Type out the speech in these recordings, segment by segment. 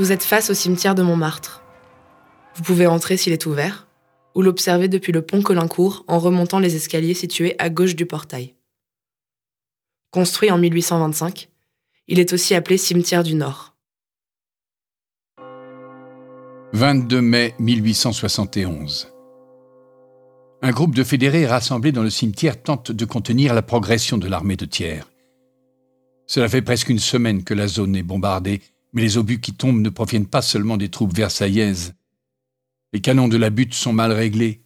Vous êtes face au cimetière de Montmartre. Vous pouvez entrer s'il est ouvert, ou l'observer depuis le pont Colincourt en remontant les escaliers situés à gauche du portail. Construit en 1825, il est aussi appelé cimetière du Nord. 22 mai 1871. Un groupe de fédérés rassemblés dans le cimetière tente de contenir la progression de l'armée de Thiers. Cela fait presque une semaine que la zone est bombardée, mais les obus qui tombent ne proviennent pas seulement des troupes versaillaises. Les canons de la butte sont mal réglés.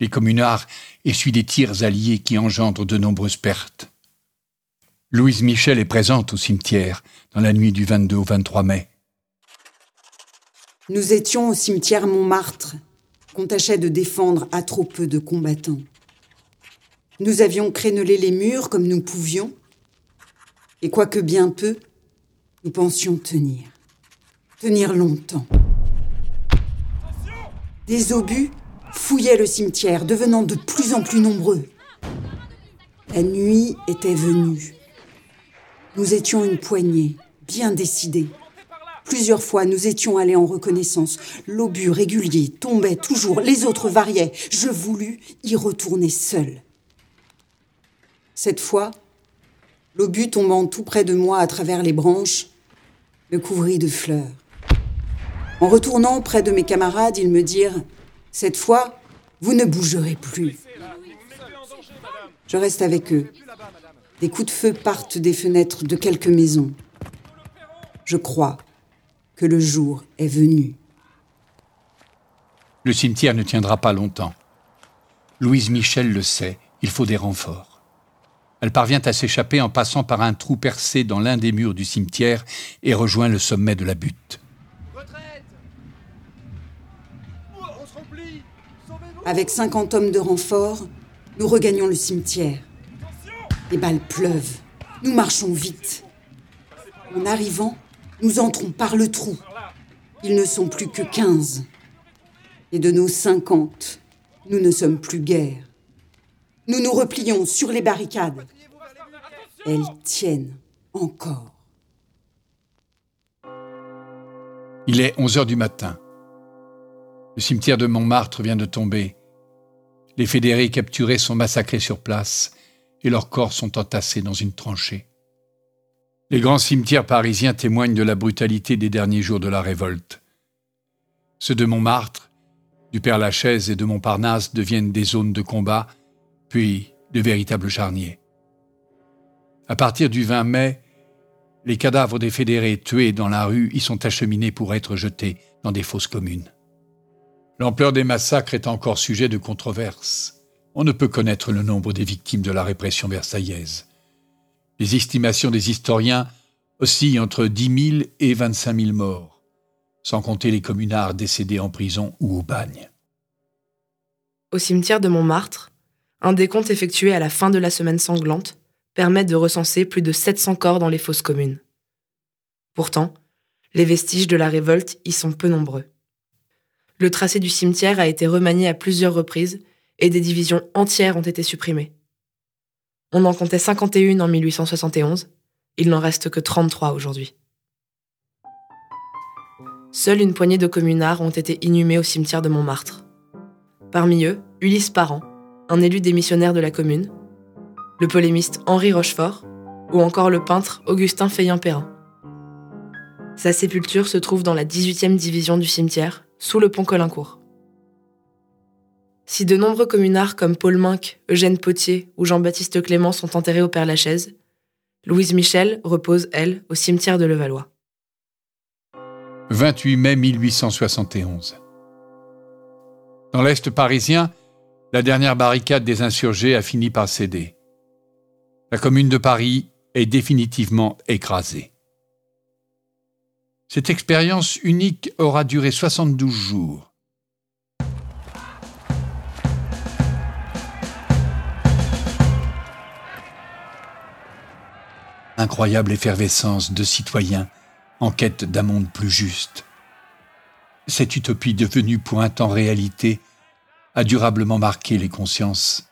Les communards essuient des tirs alliés qui engendrent de nombreuses pertes. Louise Michel est présente au cimetière dans la nuit du 22 au 23 mai. Nous étions au cimetière Montmartre, qu'on tâchait de défendre à trop peu de combattants. Nous avions crénelé les murs comme nous pouvions, et quoique bien peu, nous pensions tenir. Tenir longtemps. Des obus fouillaient le cimetière, devenant de plus en plus nombreux. La nuit était venue. Nous étions une poignée, bien décidés. Plusieurs fois, nous étions allés en reconnaissance. L'obus régulier tombait toujours, les autres variaient. Je voulus y retourner seul. Cette fois, L'obus tombant tout près de moi à travers les branches me couvrit de fleurs. En retournant près de mes camarades, ils me dirent Cette fois, vous ne bougerez plus. Je reste avec eux. Des coups de feu partent des fenêtres de quelques maisons. Je crois que le jour est venu. Le cimetière ne tiendra pas longtemps. Louise Michel le sait, il faut des renforts. Elle parvient à s'échapper en passant par un trou percé dans l'un des murs du cimetière et rejoint le sommet de la butte. Avec 50 hommes de renfort, nous regagnons le cimetière. Les balles pleuvent. Nous marchons vite. En arrivant, nous entrons par le trou. Ils ne sont plus que 15. Et de nos 50, nous ne sommes plus guère. Nous nous replions sur les barricades. Elles tiennent encore. Il est 11 heures du matin. Le cimetière de Montmartre vient de tomber. Les fédérés capturés sont massacrés sur place et leurs corps sont entassés dans une tranchée. Les grands cimetières parisiens témoignent de la brutalité des derniers jours de la révolte. Ceux de Montmartre, du Père-Lachaise et de Montparnasse deviennent des zones de combat puis de véritables charniers. À partir du 20 mai, les cadavres des fédérés tués dans la rue y sont acheminés pour être jetés dans des fosses communes. L'ampleur des massacres est encore sujet de controverse. On ne peut connaître le nombre des victimes de la répression versaillaise. Les estimations des historiens oscillent entre 10 000 et 25 000 morts, sans compter les communards décédés en prison ou au bagne. Au cimetière de Montmartre, un décompte effectué à la fin de la semaine sanglante permet de recenser plus de 700 corps dans les fosses communes. Pourtant, les vestiges de la révolte y sont peu nombreux. Le tracé du cimetière a été remanié à plusieurs reprises et des divisions entières ont été supprimées. On en comptait 51 en 1871, il n'en reste que 33 aujourd'hui. Seule une poignée de communards ont été inhumés au cimetière de Montmartre. Parmi eux, Ulysse Parent, un élu démissionnaire de la commune, le polémiste Henri Rochefort ou encore le peintre Augustin Feyen-Perrin. Sa sépulture se trouve dans la 18e division du cimetière, sous le pont Colincourt. Si de nombreux communards comme Paul Minck, Eugène Potier ou Jean-Baptiste Clément sont enterrés au Père-Lachaise, Louise Michel repose, elle, au cimetière de Levallois. 28 mai 1871. Dans l'Est parisien, la dernière barricade des insurgés a fini par céder. La commune de Paris est définitivement écrasée. Cette expérience unique aura duré 72 jours. Incroyable effervescence de citoyens en quête d'un monde plus juste. Cette utopie devenue pointe en réalité a durablement marqué les consciences.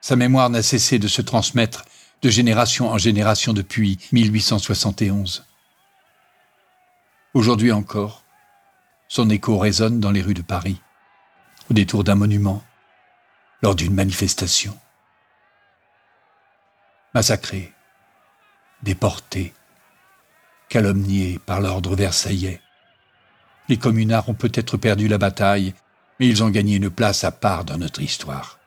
Sa mémoire n'a cessé de se transmettre de génération en génération depuis 1871. Aujourd'hui encore, son écho résonne dans les rues de Paris, au détour d'un monument, lors d'une manifestation. Massacrés, déportés, calomniés par l'ordre versaillais, les communards ont peut-être perdu la bataille, mais ils ont gagné une place à part dans notre histoire.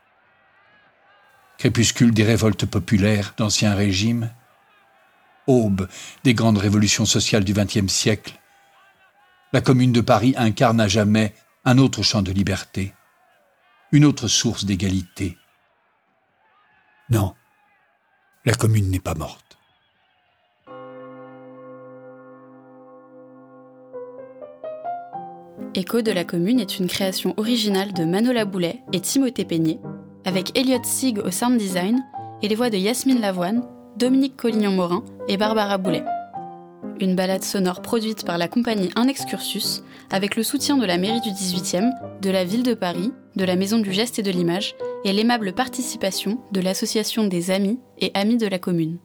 Crépuscule des révoltes populaires d'anciens régimes, aube des grandes révolutions sociales du XXe siècle, la Commune de Paris incarne à jamais un autre champ de liberté, une autre source d'égalité. Non, la Commune n'est pas morte. Écho de la Commune est une création originale de Manola Boulet et Timothée Peigné, avec Elliot Sig au sound design et les voix de Yasmine Lavoine, Dominique Collignon-Morin et Barbara Boulet. Une balade sonore produite par la compagnie Un Excursus avec le soutien de la mairie du 18e, de la ville de Paris, de la Maison du Geste et de l'Image et l'aimable participation de l'Association des Amis et Amis de la Commune.